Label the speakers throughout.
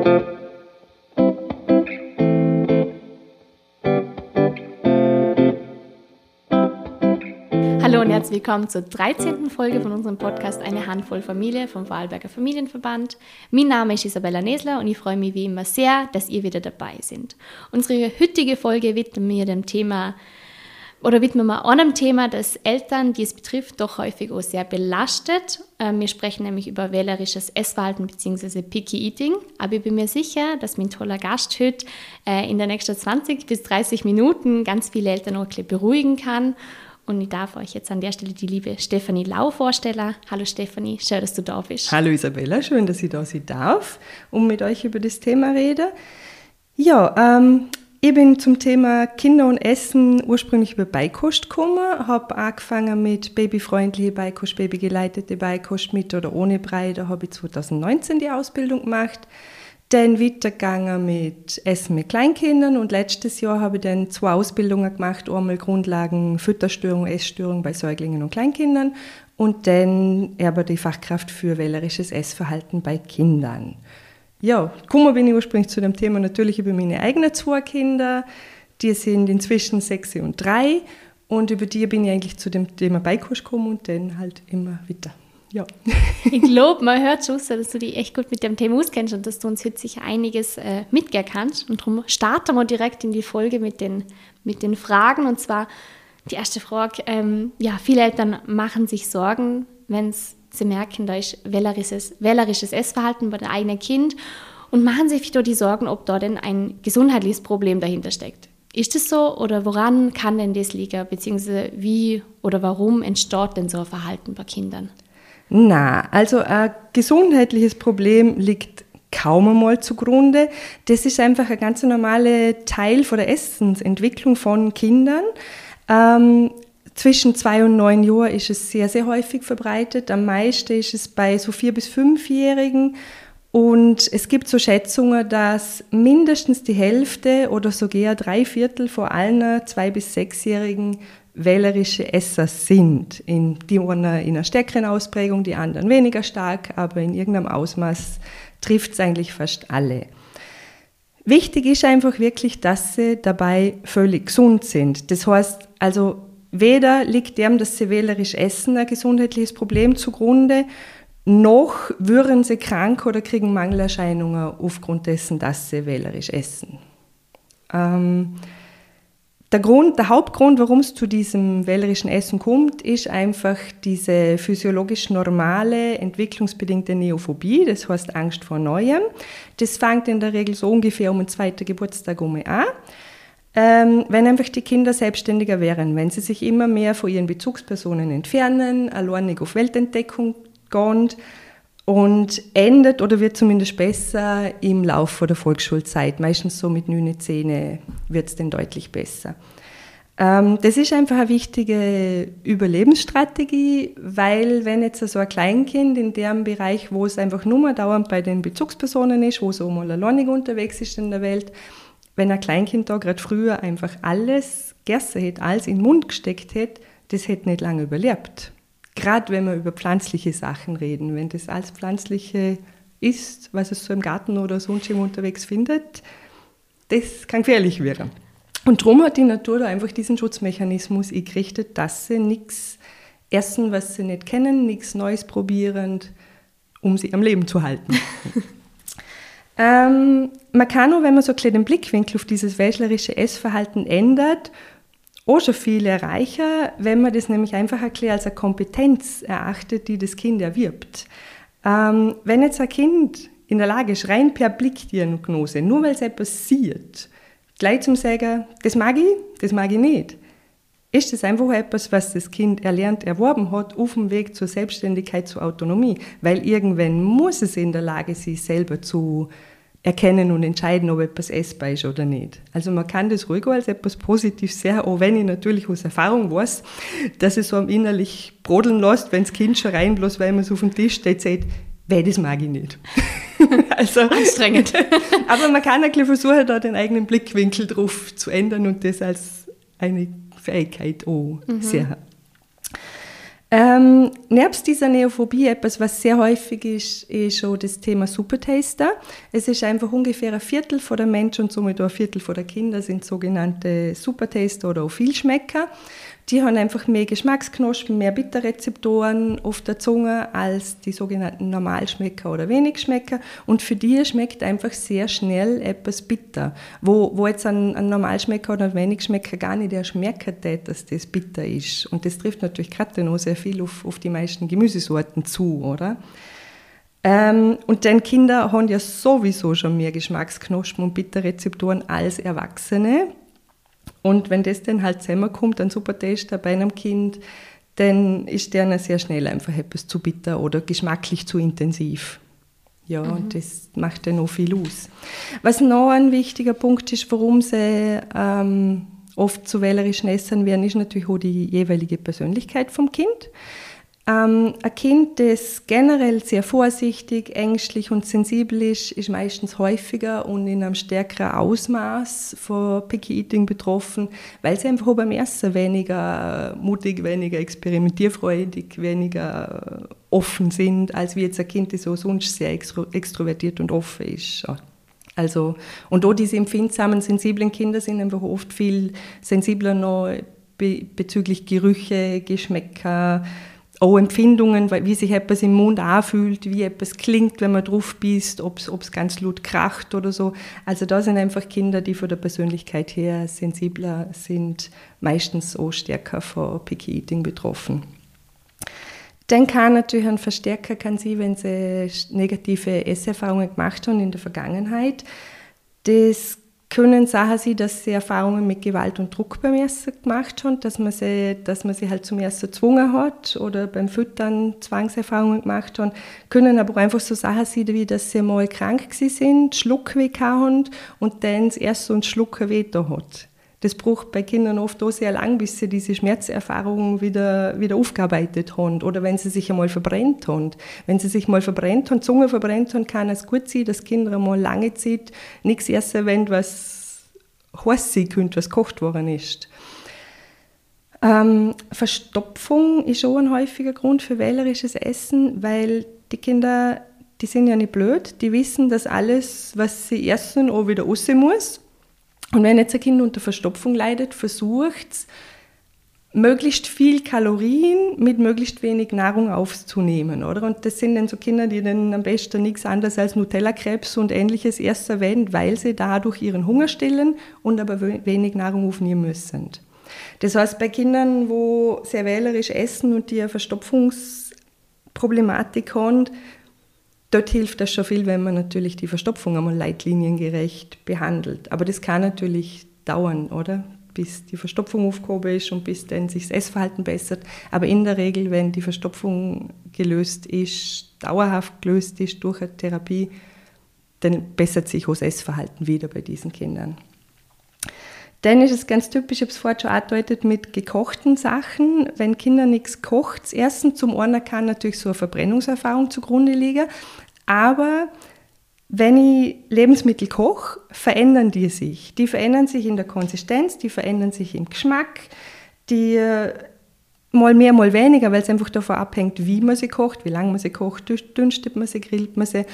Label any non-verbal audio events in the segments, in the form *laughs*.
Speaker 1: Hallo und herzlich willkommen zur 13. Folge von unserem Podcast Eine Handvoll Familie vom Vorarlberger Familienverband. Mein Name ist Isabella Nesler und ich freue mich wie immer sehr, dass ihr wieder dabei seid. Unsere heutige Folge widmen wir dem Thema oder widmen wir einem Thema, das Eltern, die es betrifft, doch häufig auch sehr belastet. Ähm, wir sprechen nämlich über wählerisches Essverhalten bzw. Picky Eating. Aber ich bin mir sicher, dass mein toller Gast heute äh, in den nächsten 20 bis 30 Minuten ganz viele Eltern auch beruhigen kann und ich darf euch jetzt an der Stelle die liebe Stefanie Lau vorstellen. Hallo Stefanie, schön, dass du da bist.
Speaker 2: Hallo Isabella, schön, dass ich da sein darf, um mit euch über das Thema reden. Ja, ähm, ich bin zum Thema Kinder und Essen ursprünglich über Beikost gekommen, habe angefangen mit babyfreundliche Beikost, babygeleitete Beikost mit oder ohne Brei. Da habe ich 2019 die Ausbildung gemacht dann weitergegangen mit Essen mit Kleinkindern und letztes Jahr habe ich dann zwei Ausbildungen gemacht, einmal Grundlagen Fütterstörung, Essstörung bei Säuglingen und Kleinkindern und dann aber die Fachkraft für wählerisches Essverhalten bei Kindern. Ja, gekommen bin ich ursprünglich zu dem Thema natürlich über meine eigenen zwei Kinder, die sind inzwischen sechs und drei und über die bin ich eigentlich zu dem Thema Beikost gekommen und dann halt immer weiter. Ja. *laughs*
Speaker 1: ich glaube, man hört schon, dass du dich echt gut mit dem Thema auskennst und dass du uns heute sicher einiges äh, mitgehen kannst. Und darum starten wir direkt in die Folge mit den, mit den Fragen. Und zwar die erste Frage: ähm, Ja, viele Eltern machen sich Sorgen, wenn sie merken, da ist wählerisches, wählerisches Essverhalten bei dem eigenen Kind und machen sich wieder die Sorgen, ob da denn ein gesundheitliches Problem dahinter steckt. Ist das so oder woran kann denn das liegen, beziehungsweise wie oder warum entsteht denn so ein Verhalten bei Kindern?
Speaker 2: Na, also ein gesundheitliches Problem liegt kaum einmal zugrunde. Das ist einfach ein ganz normaler Teil von der Essensentwicklung von Kindern. Ähm, zwischen zwei und neun Jahren ist es sehr, sehr häufig verbreitet. Am meisten ist es bei so vier bis fünfjährigen. Und es gibt so Schätzungen, dass mindestens die Hälfte oder sogar drei Viertel von allen zwei bis sechsjährigen wählerische Esser sind. In, die einen in einer stärkeren Ausprägung, die anderen weniger stark, aber in irgendeinem Ausmaß trifft es eigentlich fast alle. Wichtig ist einfach wirklich, dass sie dabei völlig gesund sind. Das heißt also, weder liegt dem, dass sie wählerisch essen, ein gesundheitliches Problem zugrunde, noch würden sie krank oder kriegen Mangelerscheinungen aufgrund dessen, dass sie wählerisch essen. Ähm, der, Grund, der Hauptgrund, warum es zu diesem wählerischen Essen kommt, ist einfach diese physiologisch normale, entwicklungsbedingte Neophobie, das heißt Angst vor Neuem. Das fängt in der Regel so ungefähr um den zweiten Geburtstag um an. Ähm, wenn einfach die Kinder selbstständiger wären, wenn sie sich immer mehr von ihren Bezugspersonen entfernen, alleinig auf Weltentdeckung gehen und endet oder wird zumindest besser im Laufe der Volksschulzeit. Meistens so mit 9, 10 wird es dann deutlich besser. Ähm, das ist einfach eine wichtige Überlebensstrategie, weil wenn jetzt so ein Kleinkind in dem Bereich, wo es einfach nur mal dauernd bei den Bezugspersonen ist, wo es auch mal alleinig unterwegs ist in der Welt, wenn ein Kleinkind da gerade früher einfach alles gegessen hätte, alles in den Mund gesteckt hätte, das hätte nicht lange überlebt gerade wenn wir über pflanzliche Sachen reden, wenn das alles Pflanzliche ist, was es so im Garten oder sonst im unterwegs findet, das kann gefährlich werden. Und darum hat die Natur da einfach diesen Schutzmechanismus eingerichtet, dass sie nichts essen, was sie nicht kennen, nichts Neues probieren, um sie am Leben zu halten. *laughs* ähm, man kann nur, wenn man so einen den Blickwinkel auf dieses wäschlerische Essverhalten ändert auch schon viel erreichen, wenn man das nämlich einfach erklärt als eine Kompetenz erachtet, die das Kind erwirbt. Ähm, wenn jetzt ein Kind in der Lage ist, rein per Blickdiagnose, nur weil es etwas sieht, gleich zum sagen, das mag ich, das mag ich nicht, ist das einfach etwas, was das Kind erlernt, erworben hat, auf dem Weg zur Selbstständigkeit, zur Autonomie. Weil irgendwann muss es in der Lage sein, selber zu erkennen und entscheiden, ob etwas essbar ist oder nicht. Also man kann das ruhig als etwas Positives sehen, auch wenn ich natürlich aus Erfahrung weiß, dass es so am innerlich brodeln lässt, wenn das Kind schon rein, bloß weil man es auf dem Tisch steht, sagt, weil das mag ich nicht. *laughs*
Speaker 1: also, Anstrengend. *laughs*
Speaker 2: aber man kann ein bisschen versuchen, da den eigenen Blickwinkel drauf zu ändern und das als eine Fähigkeit auch mhm. sehen. Ähm, nebst dieser Neophobie, etwas, was sehr häufig ist, ist schon das Thema Supertaster. Es ist einfach ungefähr ein Viertel von der Menschen und somit auch ein Viertel von der Kinder sind sogenannte Supertaster oder auch Vielschmecker. Die haben einfach mehr Geschmacksknospen, mehr Bitterrezeptoren auf der Zunge als die sogenannten Normalschmecker oder Wenigschmecker. Und für die schmeckt einfach sehr schnell etwas bitter. Wo, wo jetzt ein, ein Normalschmecker oder ein Wenigschmecker gar nicht erst merken dass das bitter ist. Und das trifft natürlich gerade noch sehr viel auf, auf die meisten Gemüsesorten zu, oder? Ähm, und dann Kinder haben ja sowieso schon mehr Geschmacksknospen und Bitterrezeptoren als Erwachsene. Und wenn das dann halt zusammenkommt, ein super Tester bei einem Kind, dann ist der sehr schnell einfach etwas zu bitter oder geschmacklich zu intensiv. Ja, mhm. und das macht dann auch viel aus. Was noch ein wichtiger Punkt ist, warum sie ähm, oft zu wählerischen Essern werden, ist natürlich auch die jeweilige Persönlichkeit vom Kind. Ähm, ein Kind, das generell sehr vorsichtig, ängstlich und sensibel ist, ist meistens häufiger und in einem stärkeren Ausmaß von Picky Eating betroffen, weil sie einfach beim Essen weniger mutig, weniger experimentierfreudig, weniger offen sind, als wie jetzt ein Kind, das so sonst sehr extro extrovertiert und offen ist. Also, und auch diese empfindsamen, sensiblen Kinder sind einfach oft viel sensibler noch be bezüglich Gerüche, Geschmäcker, auch Empfindungen, wie sich etwas im Mund anfühlt, wie etwas klingt, wenn man drauf bist, ob es ganz laut kracht oder so. Also da sind einfach Kinder, die von der Persönlichkeit her sensibler sind, meistens auch stärker von Picky Eating betroffen. Dann kann natürlich ein Verstärker kann sie, wenn sie negative Esserfahrungen gemacht haben in der Vergangenheit. Das können Sachen sein, dass sie Erfahrungen mit Gewalt und Druck beim Essen gemacht haben, dass man sie, dass man sie halt zum Essen gezwungen hat oder beim Füttern Zwangserfahrungen gemacht haben. Können aber auch einfach so Sachen sein, wie dass sie mal krank sind, Schluckweh haben und dann das erste und Schluckweh da hat. Das braucht bei Kindern oft auch sehr lang, bis sie diese Schmerzerfahrungen wieder, wieder aufgearbeitet haben. Oder wenn sie sich einmal verbrennt haben. Wenn sie sich mal verbrennt haben, Zunge verbrennt haben, kann es gut sein, dass Kinder einmal lange Zeit nichts essen wenn was heiß sein könnte, was gekocht worden ist. Ähm, Verstopfung ist auch ein häufiger Grund für wählerisches Essen, weil die Kinder, die sind ja nicht blöd, die wissen, dass alles, was sie essen, auch wieder raus muss. Und wenn jetzt ein Kind unter Verstopfung leidet, versucht es, möglichst viel Kalorien mit möglichst wenig Nahrung aufzunehmen, oder? Und das sind dann so Kinder, die dann am besten nichts anderes als Nutella-Krebs und ähnliches erst verwenden, weil sie dadurch ihren Hunger stillen und aber wenig Nahrung aufnehmen müssen. Das heißt, bei Kindern, wo sehr wählerisch essen und die eine Verstopfungsproblematik haben, Dort hilft das schon viel, wenn man natürlich die Verstopfung einmal leitliniengerecht behandelt. Aber das kann natürlich dauern, oder? Bis die Verstopfung aufgehoben ist und bis dann sich das Essverhalten bessert. Aber in der Regel, wenn die Verstopfung gelöst ist, dauerhaft gelöst ist durch eine Therapie, dann bessert sich auch das Essverhalten wieder bei diesen Kindern. Dann ist es ganz typisch, ich habe es vorhin schon angedeutet, mit gekochten Sachen. Wenn Kinder nichts kocht, erstens zum einen kann natürlich so eine Verbrennungserfahrung zugrunde liegen, aber wenn ich Lebensmittel koche, verändern die sich. Die verändern sich in der Konsistenz, die verändern sich im Geschmack, die äh, mal mehr, mal weniger, weil es einfach davon abhängt, wie man sie kocht, wie lange man sie kocht, dünstet man sie, grillt man sie.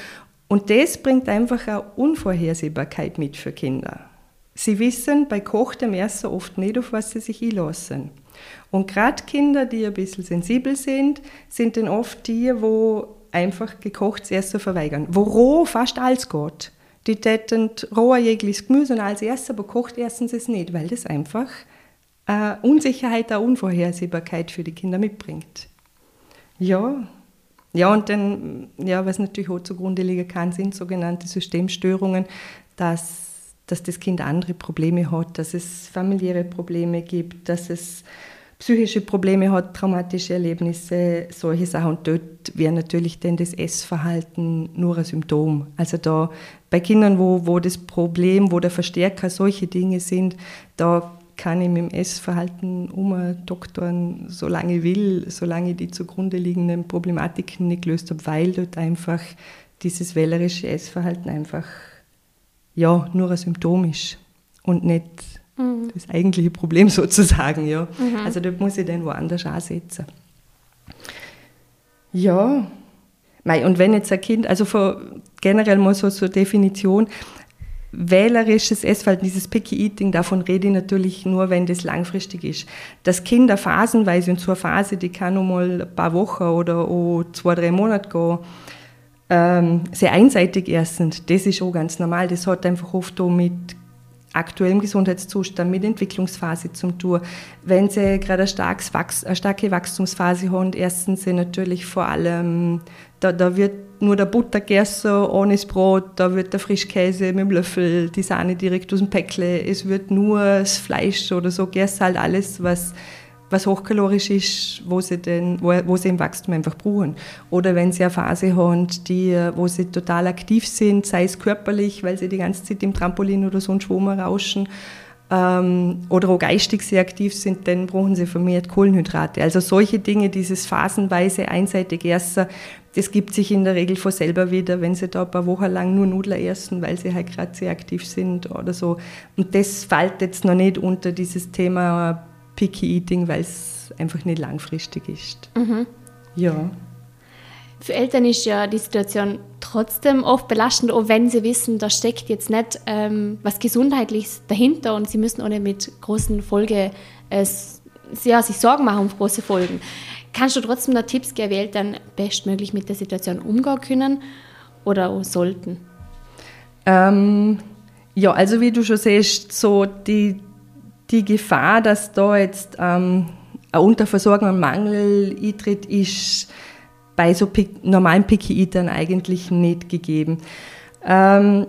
Speaker 2: Und das bringt einfach eine Unvorhersehbarkeit mit für Kinder. Sie wissen bei kochtem Essen oft nicht, auf was sie sich einlassen. Und gerade Kinder, die ein bisschen sensibel sind, sind dann oft die, wo einfach gekochtes Essen verweigern. Wo roh fast alles geht. Die täten roh jegliches Gemüse und alles essen, aber kocht essen sie es nicht, weil das einfach eine Unsicherheit, eine Unvorhersehbarkeit für die Kinder mitbringt. Ja, ja, und dann, ja, was natürlich auch zugrunde liegen kann, sind sogenannte Systemstörungen, dass, dass das Kind andere Probleme hat, dass es familiäre Probleme gibt, dass es psychische Probleme hat, traumatische Erlebnisse, solche Sachen. Und dort wäre natürlich dann das Essverhalten nur ein Symptom. Also da bei Kindern, wo, wo das Problem, wo der Verstärker solche Dinge sind, da kann ich mit dem Essverhalten umdoktoren, solange ich will, solange ich die zugrunde liegenden Problematiken nicht gelöst habe, weil dort einfach dieses wählerische Essverhalten einfach ja, nur ein Symptom ist und nicht Mhm. Das eigentliche Problem *laughs* sozusagen, ja. Mhm. Also dort muss ich dann woanders ansetzen. Ja, und wenn jetzt ein Kind, also generell mal so zur Definition, wählerisches Essverhalten, dieses Picky Eating, davon rede ich natürlich nur, wenn das langfristig ist. Dass Kinder phasenweise und so eine Phase, die kann nur mal ein paar Wochen oder auch zwei, drei Monate gehen, ähm, sehr einseitig essen, das ist auch ganz normal. Das hat einfach oft auch mit aktuellem Gesundheitszustand, mit Entwicklungsphase zum tun. Wenn sie gerade eine, starke Wachstumsphase haben, essen sie natürlich vor allem, da, da wird nur der Butter gegessen, ohne das Brot, da wird der Frischkäse mit dem Löffel, die Sahne direkt aus dem Päckle, es wird nur das Fleisch oder so gegessen, halt alles, was was hochkalorisch ist, wo sie, den, wo, wo sie im Wachstum einfach brauchen. Oder wenn sie eine Phase haben, die, wo sie total aktiv sind, sei es körperlich, weil sie die ganze Zeit im Trampolin oder so einen Schwimmer rauschen, ähm, oder auch geistig sehr aktiv sind, dann brauchen sie vermehrt Kohlenhydrate. Also solche Dinge, dieses phasenweise einseitige Essen, das gibt sich in der Regel von selber wieder, wenn sie da ein paar Wochen lang nur Nudeln essen, weil sie halt gerade sehr aktiv sind oder so. Und das fällt jetzt noch nicht unter dieses Thema Picky Eating, weil es einfach nicht langfristig ist. Mhm. Ja.
Speaker 1: Für Eltern ist ja die Situation trotzdem oft belastend, auch wenn sie wissen, da steckt jetzt nicht ähm, was Gesundheitliches dahinter und sie müssen auch nicht mit großen Folgen äh, ja, sich Sorgen machen um große Folgen. Kannst du trotzdem noch Tipps geben, wie Eltern bestmöglich mit der Situation umgehen können oder sollten?
Speaker 2: Ähm, ja, also wie du schon siehst, so die, die Gefahr, dass da jetzt ähm, eine Unterversorgung und Mangel eintritt, ist bei so normalen Picky-Eatern eigentlich nicht gegeben. Ähm,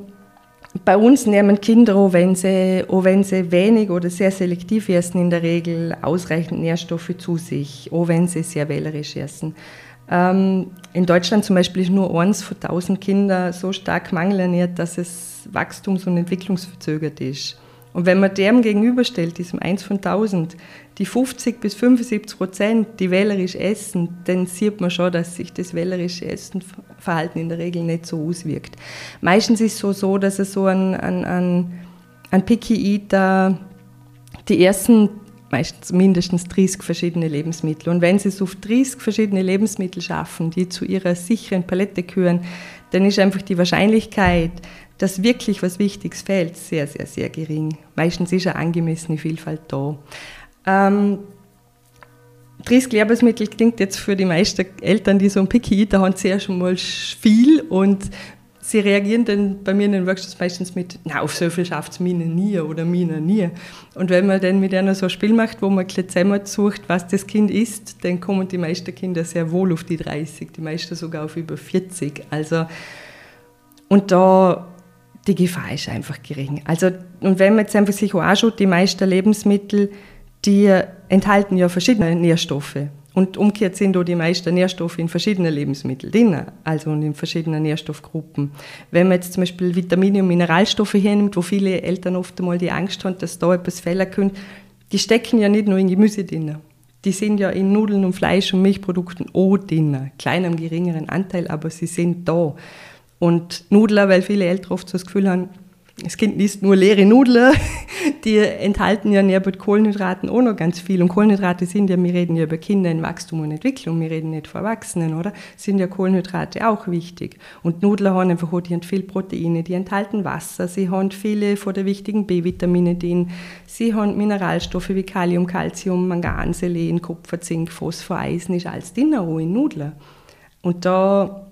Speaker 2: bei uns nehmen Kinder, auch wenn, sie, auch wenn sie wenig oder sehr selektiv essen, in der Regel ausreichend Nährstoffe zu sich, auch wenn sie sehr wählerisch essen. Ähm, in Deutschland zum Beispiel ist nur eins von tausend Kindern so stark mangelernährt, dass es wachstums- und entwicklungsverzögert ist. Und wenn man dem gegenüberstellt, diesem 1 von 1000, die 50 bis 75 Prozent, die wählerisch essen, dann sieht man schon, dass sich das wählerische Essenverhalten in der Regel nicht so auswirkt. Meistens ist es so, so dass es so ein, ein, ein, ein Picky Eater die ersten meistens mindestens 30 verschiedene Lebensmittel. Und wenn sie es auf 30 verschiedene Lebensmittel schaffen, die zu ihrer sicheren Palette gehören, dann ist einfach die Wahrscheinlichkeit, dass wirklich was Wichtiges fehlt, sehr, sehr, sehr gering. Meistens ist eine angemessene Vielfalt da. Ähm, 30 Lebensmittel klingt jetzt für die meisten Eltern, die so ein Picky Eater haben, sehr schon mal viel und sie reagieren dann bei mir in den Workshops meistens mit, na, auf so viel schafft es mir nie oder mir nie. Und wenn man dann mit einer so ein Spiel macht, wo man zusammen sucht, was das Kind isst, dann kommen die meisten Kinder sehr wohl auf die 30, die meisten sogar auf über 40. Also, und da die Gefahr ist einfach gering. Also, und wenn man jetzt einfach sich anschaut, die meisten Lebensmittel, die enthalten ja verschiedene Nährstoffe. Und umgekehrt sind da die meisten Nährstoffe in verschiedenen Lebensmitteln drin, also in verschiedenen Nährstoffgruppen. Wenn man jetzt zum Beispiel Vitamine und Mineralstoffe hernimmt, wo viele Eltern oft einmal die Angst haben, dass da etwas fehlen könnte, die stecken ja nicht nur in Gemüse drin. Die sind ja in Nudeln und Fleisch und Milchprodukten auch drin. Kleinem, geringeren Anteil, aber sie sind da. Und Nudeln, weil viele Eltern oft so das Gefühl haben, das Kind isst nur leere Nudeln, *laughs* die enthalten ja neben Kohlenhydraten auch noch ganz viel. Und Kohlenhydrate sind ja, wir reden ja über Kinder in Wachstum und Entwicklung, wir reden nicht von Erwachsenen, oder? Sind ja Kohlenhydrate auch wichtig. Und Nudeln haben einfach auch, die haben viel Proteine, die enthalten Wasser, sie haben viele von der wichtigen B-Vitamine drin, sie haben Mineralstoffe wie Kalium, Calcium, Mangan, Selen, Kupfer, Zink, Phosphor, Eisen, ist alles drin auch in Nudeln. Und da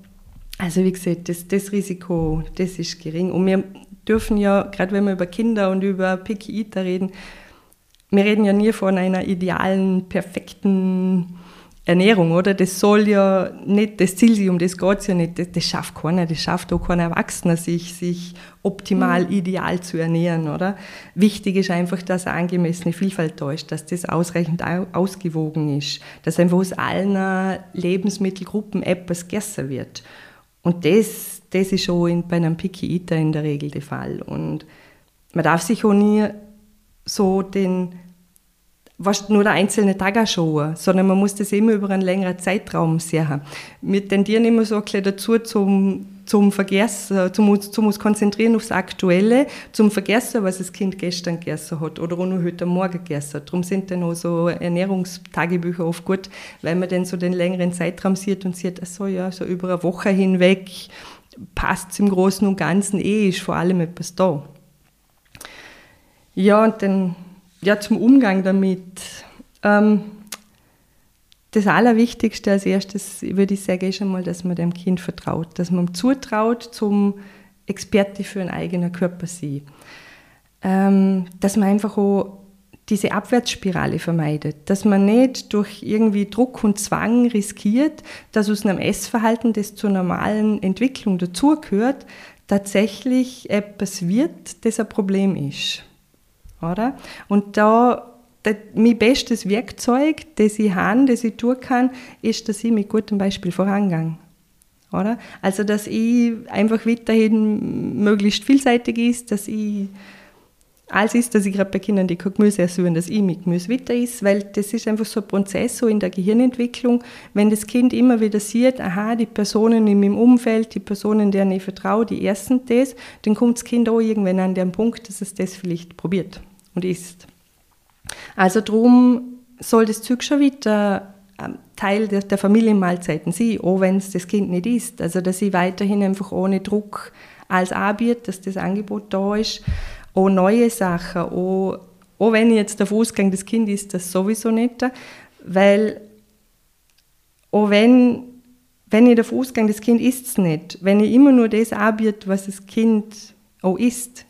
Speaker 2: also wie gesagt, das, das Risiko, das ist gering. Und wir dürfen ja, gerade wenn wir über Kinder und über Picky Eater reden, wir reden ja nie von einer idealen, perfekten Ernährung, oder? Das soll ja nicht das Ziel sein, um das geht es ja nicht. Das, das, schafft keiner, das schafft auch kein Erwachsener, sich, sich optimal, mhm. ideal zu ernähren, oder? Wichtig ist einfach, dass eine angemessene Vielfalt da ist, dass das ausreichend ausgewogen ist, dass einfach aus allen Lebensmittelgruppen etwas gegessen wird. Und das, das ist schon in, bei einem Picky Eater in der Regel der Fall. Und man darf sich auch nie so den, was nur der einzelne Tag anschauen, sondern man muss das immer über einen längeren Zeitraum sehen. Wir tendieren immer so ein bisschen dazu, zum zum Vergessen, zum, zum uns konzentrieren aufs Aktuelle, zum Vergessen, was das Kind gestern gegessen hat oder auch nur heute Morgen gegessen hat. Darum sind dann auch so Ernährungstagebücher oft gut, weil man dann so den längeren Zeitraum sieht und sieht, ach so, ja, so über eine Woche hinweg passt es im Großen und Ganzen eh, ist vor allem etwas da. Ja, und dann ja, zum Umgang damit. Ähm, das Allerwichtigste als erstes, würde ich sagen, ist einmal, dass man dem Kind vertraut, dass man ihm zutraut, zum Experte für einen eigenen Körper sein. Ähm, dass man einfach auch diese Abwärtsspirale vermeidet, dass man nicht durch irgendwie Druck und Zwang riskiert, dass aus einem Essverhalten, das zur normalen Entwicklung dazugehört, tatsächlich etwas wird, das ein Problem ist. Oder? Und da mein bestes Werkzeug, das ich habe, das ich tun kann, ist, dass ich mit gutem Beispiel vorangehe. Oder? Also, dass ich einfach weiterhin möglichst vielseitig ist, dass ich alles ist, dass ich gerade bei Kindern, die kein Gemüse essen, dass ich mit Gemüse weiter ist, weil das ist einfach so ein Prozess so in der Gehirnentwicklung. Wenn das Kind immer wieder sieht, aha, die Personen in meinem Umfeld, die Personen, denen ich vertraue, die essen das, dann kommt das Kind auch irgendwann an den Punkt, dass es das vielleicht probiert und isst. Also darum soll das Zeug schon wieder ähm, Teil der, Familienmahlzeiten sein, auch wenn es das Kind nicht isst. Also dass ich weiterhin einfach ohne Druck alles anbiete, dass das Angebot da ist. Auch neue Sachen, auch, auch wenn ich jetzt davon ausgehe, das Kind isst das sowieso nicht, weil auch wenn, wenn ich davon ausgehe, das Kind isst es nicht, wenn ich immer nur das anbiete, was das Kind auch isst,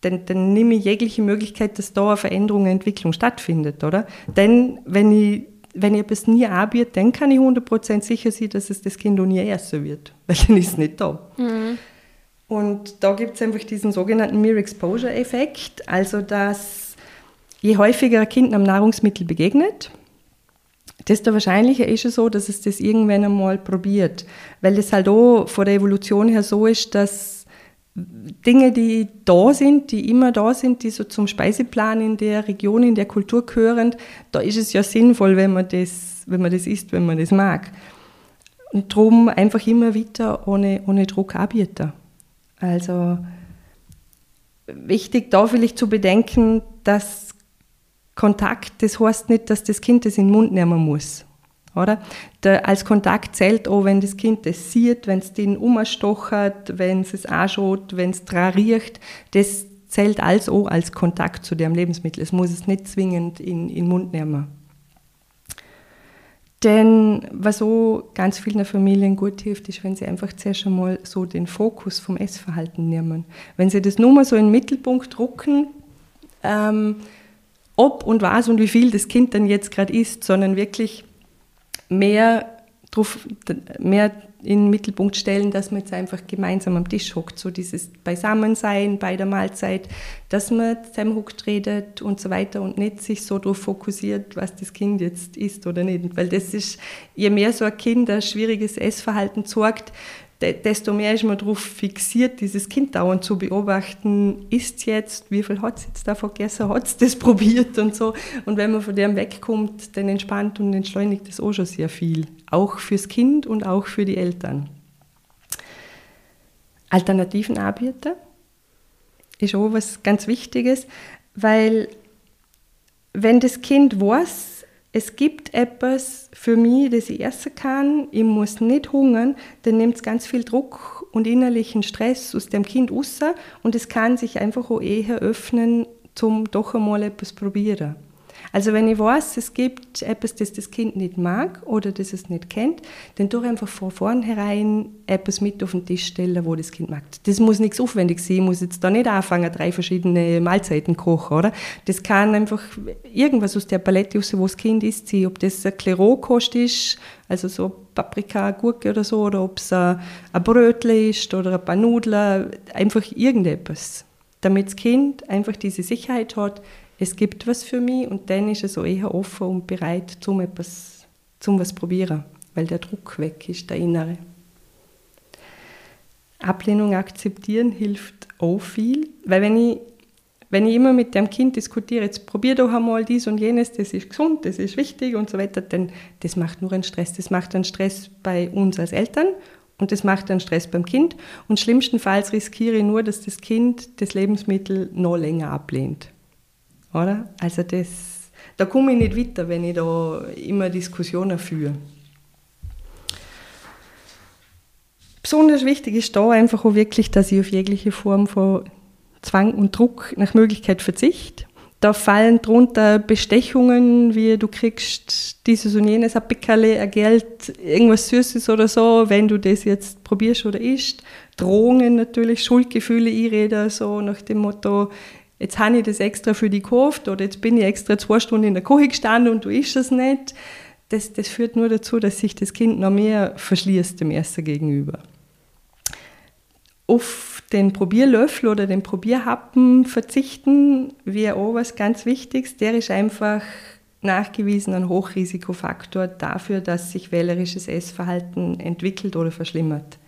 Speaker 2: dann, dann nehme ich jegliche Möglichkeit, dass da eine Veränderung, eine Entwicklung stattfindet, oder? Denn wenn ich, wenn ich etwas nie anbiete, dann kann ich 100% sicher sein, dass es das Kind auch nie essen wird, *laughs* weil dann ist es nicht da. Mhm. Und da gibt es einfach diesen sogenannten Mere Exposure Effekt, also dass je häufiger ein Kind einem Nahrungsmittel begegnet, desto wahrscheinlicher ist es so, dass es das irgendwann einmal probiert. Weil es halt auch von der Evolution her so ist, dass Dinge, die da sind, die immer da sind, die so zum Speiseplan in der Region, in der Kultur gehören, da ist es ja sinnvoll, wenn man das, wenn man das isst, wenn man das mag. Und darum einfach immer wieder ohne, ohne Druck anbieten. Also wichtig da vielleicht zu bedenken, dass Kontakt, das heißt nicht, dass das Kind das in den Mund nehmen muss. Oder? Der, als Kontakt zählt auch, wenn das Kind das sieht, wenn es den umstochert, wenn es es anschaut, wenn es dran riecht. Das zählt alles auch als Kontakt zu dem Lebensmittel. Es muss es nicht zwingend in, den Mund nehmen. Denn was so ganz vielen Familien gut hilft, ist, wenn sie einfach zuerst einmal so den Fokus vom Essverhalten nehmen. Wenn sie das nur mal so in den Mittelpunkt drucken, ähm, ob und was und wie viel das Kind dann jetzt gerade isst, sondern wirklich mehr, drauf, mehr in den Mittelpunkt stellen, dass man jetzt einfach gemeinsam am Tisch hockt, so dieses Beisammensein bei der Mahlzeit, dass man zusammenhockt, redet und so weiter und nicht sich so darauf fokussiert, was das Kind jetzt isst oder nicht. Weil das ist, je mehr so ein Kind ein schwieriges Essverhalten zeigt, desto mehr ist man darauf fixiert, dieses Kind dauernd zu beobachten, isst jetzt, wie viel hat es jetzt davon gegessen, hat es das *laughs* probiert und so. Und wenn man von dem wegkommt, dann entspannt und entschleunigt das auch schon sehr viel. Auch fürs Kind und auch für die Eltern. Alternativen anbieten ist auch was ganz Wichtiges, weil wenn das Kind weiß, es gibt etwas für mich, das ich essen kann, ich muss nicht hungern, dann nimmt es ganz viel Druck und innerlichen Stress aus dem Kind raus und es kann sich einfach auch eher öffnen, zum doch einmal etwas probieren. Also wenn ich weiß, es gibt etwas, das das Kind nicht mag oder das es nicht kennt, dann tue ich einfach von vornherein etwas mit auf den Tisch stellen, wo das Kind mag. Das muss nichts aufwendig sein, ich muss jetzt da nicht anfangen, drei verschiedene Mahlzeiten kochen, oder? Das kann einfach irgendwas aus der Palette raus, wo das Kind isst, sein, ob das ein Rohkost ist, also so Paprika, Gurke oder so, oder ob es ein Brötle ist oder ein paar Nudeln, einfach irgendetwas. Damit das Kind einfach diese Sicherheit hat, es gibt was für mich und dann ist es so eher offen und bereit, zum etwas zum was probieren, weil der Druck weg ist, der innere. Ablehnung akzeptieren hilft auch viel, weil wenn ich, wenn ich immer mit dem Kind diskutiere, jetzt probier doch einmal dies und jenes, das ist gesund, das ist wichtig und so weiter, dann das macht nur einen Stress. Das macht einen Stress bei uns als Eltern Und das macht dann Stress beim Kind. Und schlimmstenfalls riskiere ich nur, dass das Kind das Lebensmittel noch länger ablehnt. Oder? Also das, da komme ich nicht weiter, wenn ich da immer Diskussionen führe. Besonders wichtig ist da einfach auch wirklich, dass ich auf jegliche Form von Zwang und Druck nach Möglichkeit verzichte. Da fallen drunter Bestechungen, wie du kriegst dieses und jenes, ein Pickerle, ein Geld, irgendwas Süßes oder so, wenn du das jetzt probierst oder isst. Drohungen natürlich, Schuldgefühle, ich rede so nach dem Motto, jetzt habe ich das extra für dich gekauft oder jetzt bin ich extra zwei Stunden in der Küche gestanden und du isst es nicht. Das, das führt nur dazu, dass sich das Kind noch mehr verschließt dem Ersten gegenüber. Auf den Probierlöffel oder den Probierhappen verzichten wäre auch was ganz Wichtiges. Der ist einfach nachgewiesen ein Hochrisikofaktor dafür, dass sich wählerisches Essverhalten entwickelt oder verschlimmert.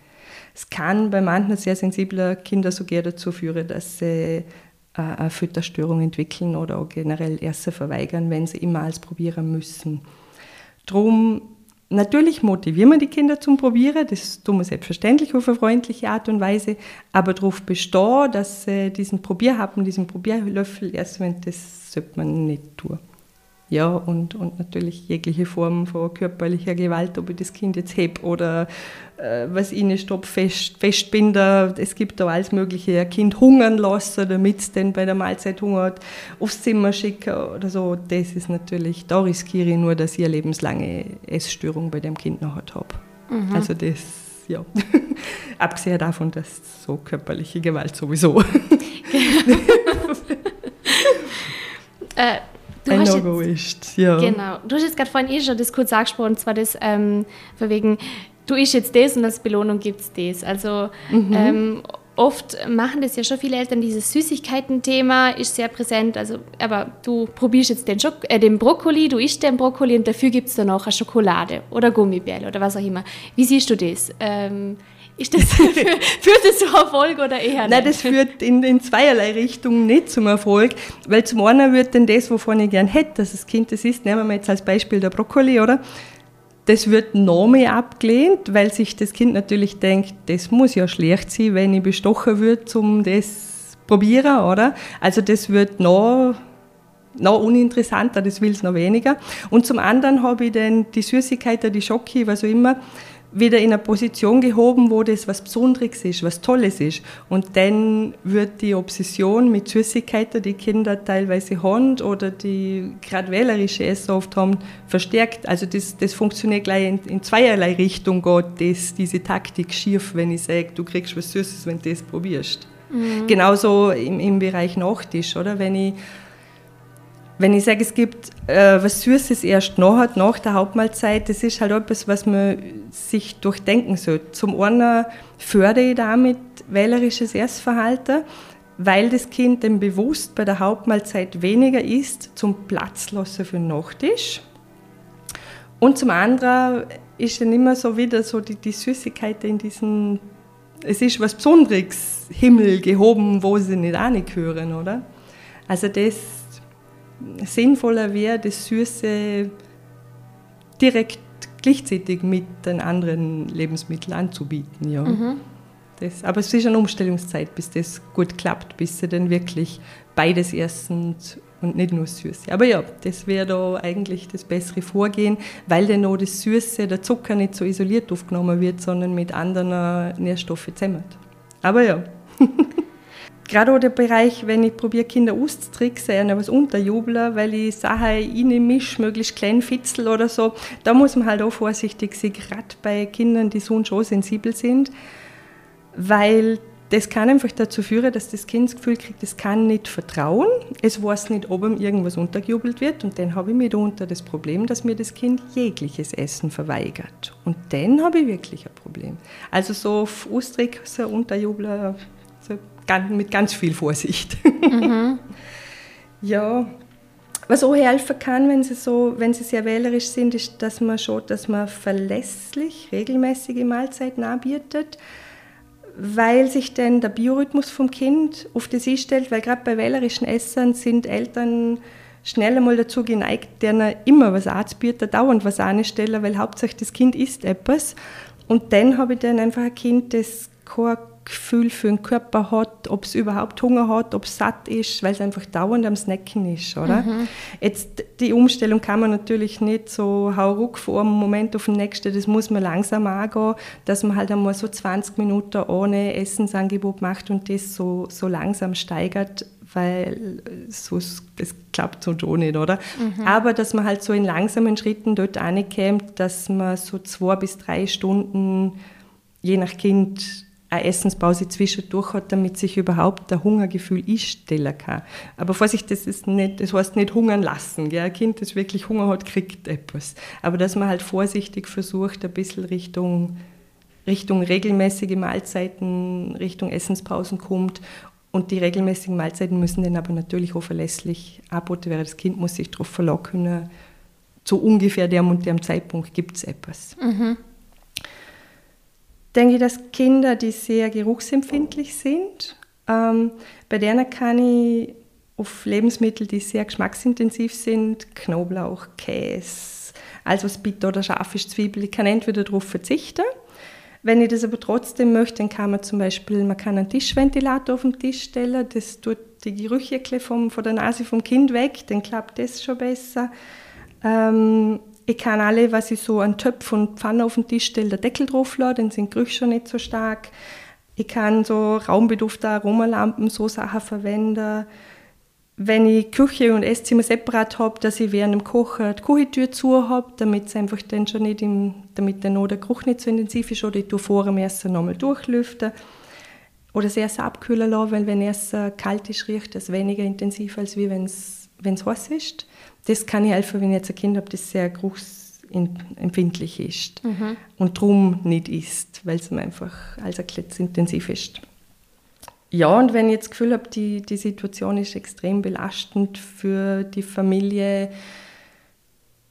Speaker 2: Es kann bei manchen sehr sensibler Kinder sogar dazu führen, dass sie eine Fütterstörung entwickeln oder generell Essen verweigern, wenn sie immer als probieren müssen. Drum Natürlich motivieren wir die Kinder zum Probieren, das tun wir selbstverständlich auf eine freundliche Art und Weise, aber darauf bestehen, dass sie diesen Probierhappen, diesen Probierlöffel erst wenn das sollte man nicht tun. Ja, und, und natürlich jegliche Form von körperlicher Gewalt, ob ich das Kind jetzt heb oder äh, was ihnen stopp fest, festbinder. Es gibt da alles Mögliche. Ein Kind hungern lassen, damit es dann bei der Mahlzeit hungert, aufs Zimmer schicken oder so. Das ist natürlich, da riskiere ich nur, dass ich eine lebenslange Essstörung bei dem Kind noch habe. Mhm. Also das, ja. *laughs* Abgesehen davon, dass so körperliche Gewalt sowieso. *laughs* *laughs*
Speaker 1: äh,
Speaker 2: Du ein No-Go ist, ja.
Speaker 1: Genau. Du hast jetzt gerade vorhin eh schon das kurz angesprochen, und zwar das ähm, von wegen, du isst jetzt das und als Belohnung gibt es das. Also mhm. ähm, oft machen das ja schon viele Eltern, dieses Süßigkeiten-Thema ist sehr präsent. Also, aber du probierst jetzt den, Schok äh, den Brokkoli, du isst den Brokkoli und dafür gibt es dann auch eine Schokolade oder Gummibärle oder was auch immer. Wie siehst du das? Ähm, ist das, *laughs* führt das zum Erfolg oder eher
Speaker 2: nicht? Nein, das führt in, in zweierlei Richtungen nicht zum Erfolg, weil zum einen wird denn das, wovon ich gern hätte, dass das Kind das isst, nehmen wir jetzt als Beispiel der Brokkoli, oder? Das wird noch mehr abgelehnt, weil sich das Kind natürlich denkt, das muss ja schlecht sein, wenn ich bestochen wird, um das probieren, oder? Also das wird noch noch uninteressanter, das will es noch weniger. Und zum anderen habe ich dann die Süßigkeiten, die Schoki, was auch immer, wieder in eine Position gehoben, wo das was Besonderes ist, was Tolles ist. Und dann wird die Obsession mit Süßigkeiten, die Kinder teilweise haben oder die gerade wählerische Essen oft haben, verstärkt. Also das, das funktioniert gleich in, in zweierlei Richtung, geht das, diese Taktik schief, wenn ich sage, du kriegst was Süßes, wenn du das probierst. Mhm. Genauso im, im Bereich Nachtisch, oder? Wenn ich wenn ich sage, es gibt äh, was Süßes erst nachher, nach der Hauptmahlzeit, das ist halt etwas, was man sich durchdenken sollte. Zum einen fördere ich damit wählerisches Essverhalten, weil das Kind dann bewusst bei der Hauptmahlzeit weniger isst, zum Platz lassen für den Nachtisch. Und zum anderen ist dann immer so wieder so die, die Süßigkeit in diesen, es ist was Besonderes, Himmel gehoben, wo sie nicht auch nicht hören, oder? Also das sinnvoller wäre, das Süße direkt gleichzeitig mit den anderen Lebensmitteln anzubieten. Ja. Mhm. Das, aber es ist eine Umstellungszeit, bis das gut klappt, bis sie dann wirklich beides essen und nicht nur Süße. Aber ja, das wäre da eigentlich das bessere Vorgehen, weil dann noch das Süße, der Zucker nicht so isoliert aufgenommen wird, sondern mit anderen Nährstoffen zusammen. Aber ja. *laughs* gerade auch der Bereich, wenn ich probiere, Kinder auszutricksen, was unterjubeln, weil ich Sachen reinmische, möglichst klein fitzel oder so, da muss man halt auch vorsichtig sein, gerade bei Kindern, die so und so sensibel sind, weil das kann einfach dazu führen, dass das Kind das Gefühl kriegt, es kann nicht vertrauen, es weiß nicht, ob ihm irgendwas untergejubelt wird und dann habe ich mitunter das Problem, dass mir das Kind jegliches Essen verweigert. Und dann habe ich wirklich ein Problem. Also so Unterjubeln, so mit ganz viel Vorsicht. Mhm. *laughs* ja, was auch helfen kann, wenn sie, so, wenn sie sehr wählerisch sind, ist, dass man schon, dass man verlässlich regelmäßige Mahlzeiten anbietet, weil sich dann der Biorhythmus vom Kind auf das einstellt, weil gerade bei wählerischen Essern sind Eltern schnell einmal dazu geneigt, denen immer was anzubieten, dauernd was anstellen, weil hauptsächlich das Kind isst etwas Und dann habe ich dann einfach ein Kind, das kein Gefühl für den Körper hat, ob es überhaupt Hunger hat, ob es satt ist, weil es einfach dauernd am Snacken ist, oder? Mhm. Jetzt, die Umstellung kann man natürlich nicht so hauruck von einem Moment auf den nächsten, das muss man langsam angehen, dass man halt einmal so 20 Minuten ohne Essensangebot macht und das so, so langsam steigert, weil so, es klappt so schon nicht, oder? Mhm. Aber dass man halt so in langsamen Schritten dort ankommt, dass man so zwei bis drei Stunden, je nach Kind, eine Essenspause zwischendurch hat, damit sich überhaupt der Hungergefühl einstellen kann. Aber Vorsicht, das, ist nicht, das heißt nicht hungern lassen. Gell? Ein Kind, das wirklich Hunger hat, kriegt etwas. Aber dass man halt vorsichtig versucht, ein bisschen Richtung, Richtung regelmäßige Mahlzeiten, Richtung Essenspausen kommt. Und die regelmäßigen Mahlzeiten müssen dann aber natürlich auch verlässlich angeboten werden. Das Kind muss sich darauf können, zu ungefähr dem und dem Zeitpunkt gibt es etwas. Mhm denke ich, dass Kinder, die sehr geruchsempfindlich sind, ähm, bei denen kann ich auf Lebensmittel, die sehr geschmacksintensiv sind, Knoblauch, Käse, also Bitter oder scharfe Zwiebel, ich kann entweder darauf verzichten. Wenn ich das aber trotzdem möchte, dann kann man zum Beispiel, man kann einen Tischventilator auf den Tisch stellen, das tut die Gerüche vom, von der Nase vom Kind weg, dann klappt das schon besser. Ähm, ich kann alle, was ich so an Töpfen und Pfannen auf den Tisch stelle, der Deckel drauf lassen, dann sind Gerüche schon nicht so stark. Ich kann so raumbeduftete Aromalampen, so Sachen verwenden. Wenn ich Küche und Esszimmer separat habe, dass ich während dem Kochen die Küchentür zu habe, damit es einfach dann schon nicht im, damit der, der Geruch nicht so intensiv ist, oder ich tue vor dem Essen nochmal durchlüften. Oder das Essen abkühlen lassen, weil wenn Essen kalt ist, riecht es weniger intensiv, als wenn es heiß ist das kann ich helfen, wenn ich jetzt ein Kind habe, das sehr geruchsempfindlich ist mhm. und darum nicht isst, weil es einfach als ein intensiv ist. Ja, und wenn ich jetzt das Gefühl habe, die, die Situation ist extrem belastend für die Familie,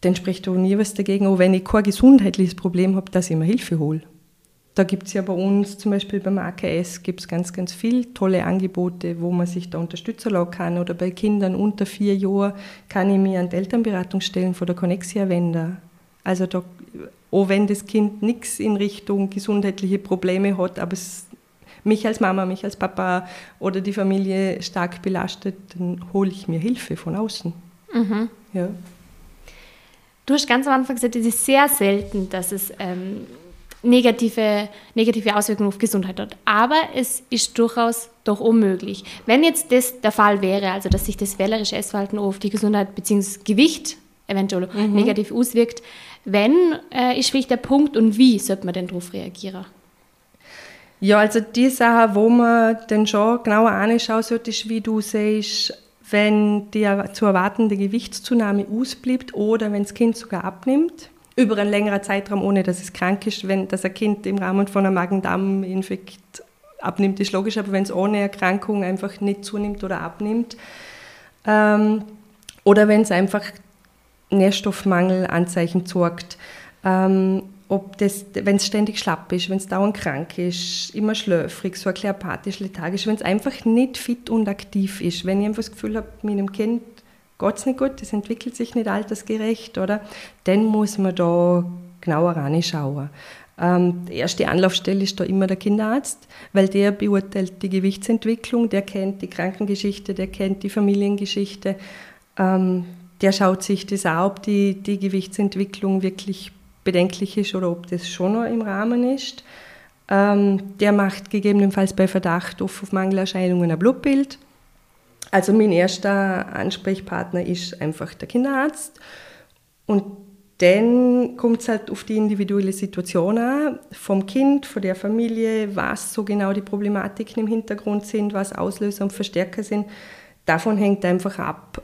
Speaker 2: dann spricht auch nie was dagegen, auch wenn ich kein gesundheitliches Problem habe, dass ich mir Hilfe hole. Da gibt es ja bei uns, zum Beispiel beim AKS, gibt es ganz, ganz viele tolle Angebote, wo man sich da unterstützen lassen kann. Oder bei Kindern unter vier Jahren kann ich mir an die Elternberatung stellen von der Connexia Wender. Also da, auch wenn das Kind nichts in Richtung gesundheitliche Probleme hat, aber es mich als Mama, mich als Papa oder die Familie stark belastet, dann hole ich mir Hilfe von außen. Mhm.
Speaker 1: Ja. Du hast ganz am Anfang gesagt, es ist sehr selten, dass es ähm, negative, negative Auswirkungen auf Gesundheit hat. Aber es ist durchaus doch unmöglich. Wenn jetzt das der Fall wäre, also dass sich das wählerische Essverhalten auf die Gesundheit bzw. Gewicht eventuell mhm. negativ auswirkt, wenn äh, ist wirklich der Punkt und wie sollte man denn darauf reagieren?
Speaker 2: Ja, also die Sache, wo man dann schon genauer anschauen sollte, ist, wie du siehst, wenn die zu erwartende Gewichtszunahme ausbleibt oder wenn das Kind sogar abnimmt über einen längeren Zeitraum, ohne dass es krank ist. Wenn das ein Kind im Rahmen von einem Magen-Darm-Infekt abnimmt, ist logisch, aber wenn es ohne Erkrankung einfach nicht zunimmt oder abnimmt, ähm, oder wenn es einfach Nährstoffmangelanzeichen sorgt, ähm, ob das, wenn es ständig schlapp ist, wenn es dauernd krank ist, immer schläfrig, so apathisch, lethargisch, wenn es einfach nicht fit und aktiv ist, wenn ich einfach das Gefühl habe, meinem Kind geht es nicht gut, das entwickelt sich nicht altersgerecht, oder? Dann muss man da genauer reinschauen. Ähm, die erste Anlaufstelle ist da immer der Kinderarzt, weil der beurteilt die Gewichtsentwicklung, der kennt die Krankengeschichte, der kennt die Familiengeschichte. Ähm, der schaut sich das an, ob die, die Gewichtsentwicklung wirklich bedenklich ist oder ob das schon noch im Rahmen ist. Ähm, der macht gegebenenfalls bei Verdacht auf Mangelerscheinungen ein Blutbild also mein erster Ansprechpartner ist einfach der Kinderarzt. Und dann kommt es halt auf die individuelle Situation an, vom Kind, von der Familie, was so genau die Problematiken im Hintergrund sind, was Auslöser und Verstärker sind. Davon hängt einfach ab,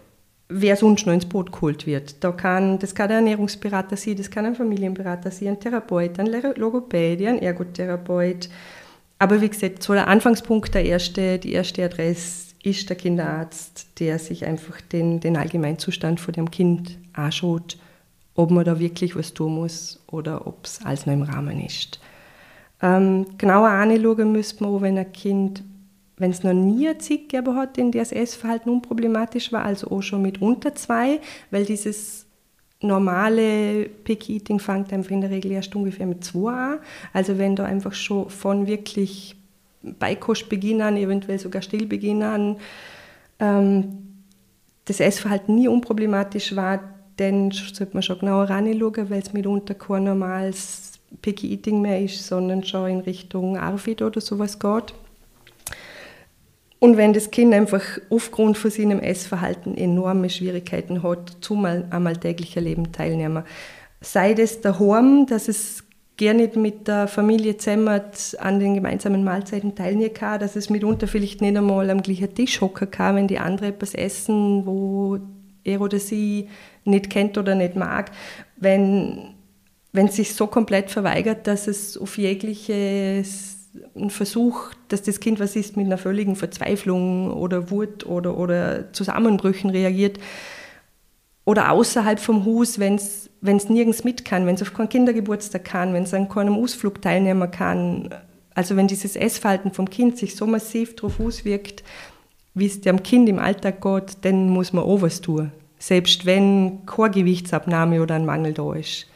Speaker 2: wer sonst noch ins Boot geholt wird. Da kann, das kann ein Ernährungsberater sein, das kann ein Familienberater sein, ein Therapeut, ein Logopädie, ein Ergotherapeut. Aber wie gesagt, so der Anfangspunkt, der erste, die erste Adresse ist der Kinderarzt, der sich einfach den, den Allgemeinzustand von dem Kind anschaut, ob man da wirklich was tun muss oder ob es alles noch im Rahmen ist. Ähm, genauer anschauen müsste man auch, wenn ein Kind, wenn es noch nie eine Zeit gegeben hat, in der das Essverhalten unproblematisch war, also auch schon mit unter zwei, weil dieses normale Picky Eating fängt einfach in der Regel erst ungefähr mit zwei an. Also wenn da einfach schon von wirklich Beikostbeginn an, eventuell sogar Stillbeginn an, ähm, das Essverhalten nie unproblematisch war, dann sollte man schon genauer reinschauen, weil es mitunter kein normales Picky Eating mehr ist, sondern schon in Richtung ARFID oder sowas geht. Und wenn das Kind einfach aufgrund von seinem Essverhalten enorme Schwierigkeiten hat, zum am alltäglichen Leben teilnehmen, sei das daheim, dass es gerne mit der Familie zusammen an den gemeinsamen Mahlzeiten teilnehmen kann, dass es mitunter vielleicht nicht einmal am gleichen Tisch hocken kann, wenn die anderen etwas essen, wo er oder sie nicht kennt oder nicht mag. Wenn, wenn es sich so komplett verweigert, dass es auf jegliches ein Versuch, dass das Kind was ist, mit einer völligen Verzweiflung oder Wut oder, oder Zusammenbrüchen reagiert. Oder außerhalb vom Haus, wenn es nirgends mit kann, wenn es auf keinen Kindergeburtstag kann, wenn es an keinem Ausflug teilnehmen kann. Also wenn dieses Essverhalten vom Kind sich so massiv darauf auswirkt, wie es dem Kind im Alltag geht, dann muss man auch was tun. Selbst wenn keine Gewichtsabnahme oder ein Mangel da ist.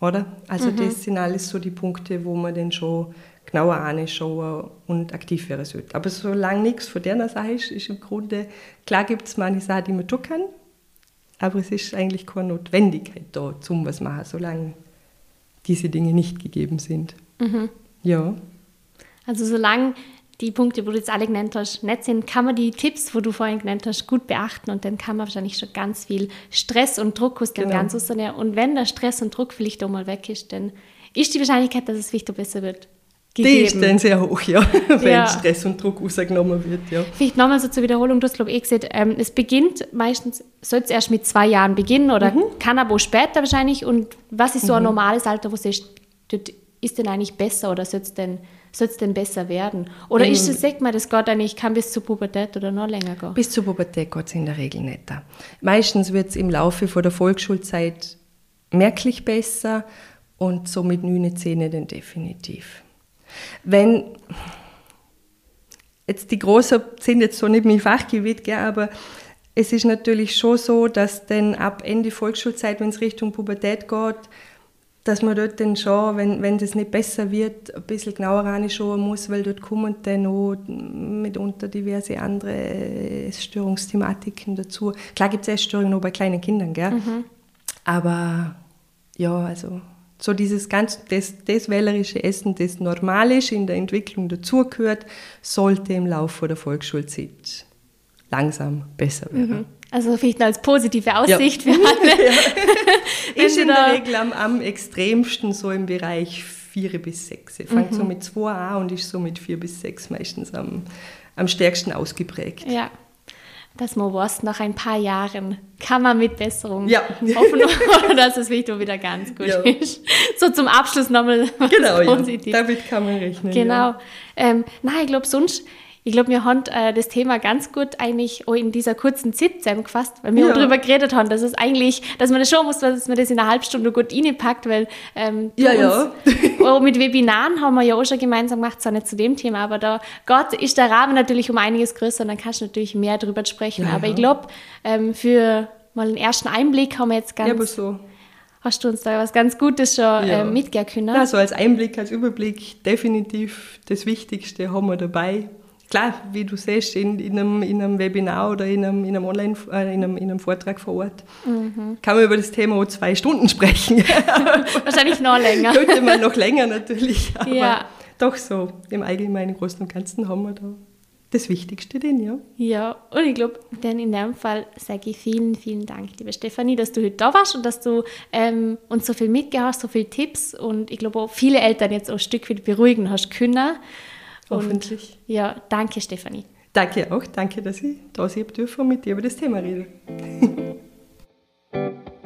Speaker 2: Oder? Also mhm. das sind alles so die Punkte, wo man dann schon genauer anschauen und aktiv werden sollte. Aber solange nichts von der Sache ist, ist im Grunde, klar gibt es manche Sachen, die man tun kann, aber es ist eigentlich keine Notwendigkeit da, zum was machen, solange diese Dinge nicht gegeben sind. Mhm. Ja.
Speaker 1: Also solange die Punkte, wo du jetzt alle genannt hast, nicht sind, kann man die Tipps, wo du vorhin genannt hast, gut beachten und dann kann man wahrscheinlich schon ganz viel Stress und Druck aus dem genau. Ganzen Und wenn der Stress und Druck vielleicht auch mal weg ist, dann ist die Wahrscheinlichkeit, dass es vielleicht besser wird,
Speaker 2: gegeben. Die ist dann sehr hoch, ja, *laughs* wenn ja. Stress und Druck rausgenommen wird. Ja.
Speaker 1: Vielleicht nochmal so zur Wiederholung, du hast glaube ich eh gesagt, ähm, es beginnt meistens, soll es erst mit zwei Jahren beginnen oder mhm. kann aber später wahrscheinlich und was ist so ein mhm. normales Alter, wo du siehst, ist denn eigentlich besser oder soll es denn, denn besser werden? Oder mhm. ist es, sagt man, das geht eigentlich, kann bis zur Pubertät oder noch länger gehen?
Speaker 2: Bis zur Pubertät geht es in der Regel nicht. Meistens wird es im Laufe von der Volksschulzeit merklich besser und so mit 9, 10 dann definitiv. Wenn jetzt die Großen sind jetzt so nicht mein Fachgebiet, gell, aber es ist natürlich schon so, dass dann ab Ende Volksschulzeit, wenn es Richtung Pubertät geht, dass man dort dann schon, wenn, wenn das nicht besser wird, ein bisschen genauer reinschauen muss, weil dort kommen dann auch mitunter diverse andere Störungsthematiken dazu. Klar gibt es Essstörungen auch bei kleinen Kindern, gell? Mhm. aber ja, also so dieses ganz, das, das wählerische Essen, das normal ist, in der Entwicklung dazugehört, sollte im Laufe der Volksschulzeit langsam besser werden. Mhm.
Speaker 1: Also vielleicht als positive Aussicht ja. für *laughs* alle.
Speaker 2: ja. *laughs* ist in der Regel am, am, extremsten so im Bereich 4 bis 6. Fängt mhm. so mit 2 an und ist so mit 4 bis 6 meistens am, am stärksten ausgeprägt.
Speaker 1: Ja dass man weiß, nach ein paar Jahren kann man mit Besserung ja. hoffen, dass es wieder ganz gut ja. ist. So zum Abschluss nochmal
Speaker 2: genau, positiv. Ja. Damit kann man rechnen.
Speaker 1: Genau. Ja. Ähm, nein, ich glaube, sonst ich glaube, wir haben äh, das Thema ganz gut eigentlich auch in dieser kurzen Zeit zusammengefasst, weil wir ja. darüber geredet haben, dass es eigentlich, dass man das schon muss, dass man das in einer halben Stunde gut reinpackt, weil ähm,
Speaker 2: ja, ja.
Speaker 1: auch mit Webinaren haben wir ja auch schon gemeinsam gemacht, zwar nicht zu dem Thema, aber da Gott ist der Rahmen natürlich um einiges größer und dann kannst du natürlich mehr darüber sprechen. Ja, aber ich glaube, ähm, für mal einen ersten Einblick haben wir jetzt ganz...
Speaker 2: Ja, aber so
Speaker 1: hast du uns da was ganz Gutes schon ja. äh, mitgeben können.
Speaker 2: Ja, so als Einblick, als Überblick definitiv das Wichtigste haben wir dabei klar, wie du siehst, in, in, einem, in einem Webinar oder in einem, in einem Online, äh, in, einem, in einem Vortrag vor Ort, mhm. kann man über das Thema zwei Stunden sprechen. *laughs*
Speaker 1: Wahrscheinlich noch länger.
Speaker 2: Könnte man noch länger natürlich, aber ja. doch so im Allgemeinen, Großen und Ganzen haben wir da das Wichtigste drin, ja.
Speaker 1: Ja, und ich glaube, dann in dem Fall sage ich vielen, vielen Dank, liebe Stefanie, dass du heute da warst und dass du ähm, uns so viel mitgehört hast, so viele Tipps und ich glaube auch viele Eltern jetzt auch ein Stück weit beruhigen hast können.
Speaker 2: Hoffentlich.
Speaker 1: Und, ja, danke Stefanie.
Speaker 2: Danke auch, danke, dass ich da sein dürfen und mit dir über das Thema reden. *laughs*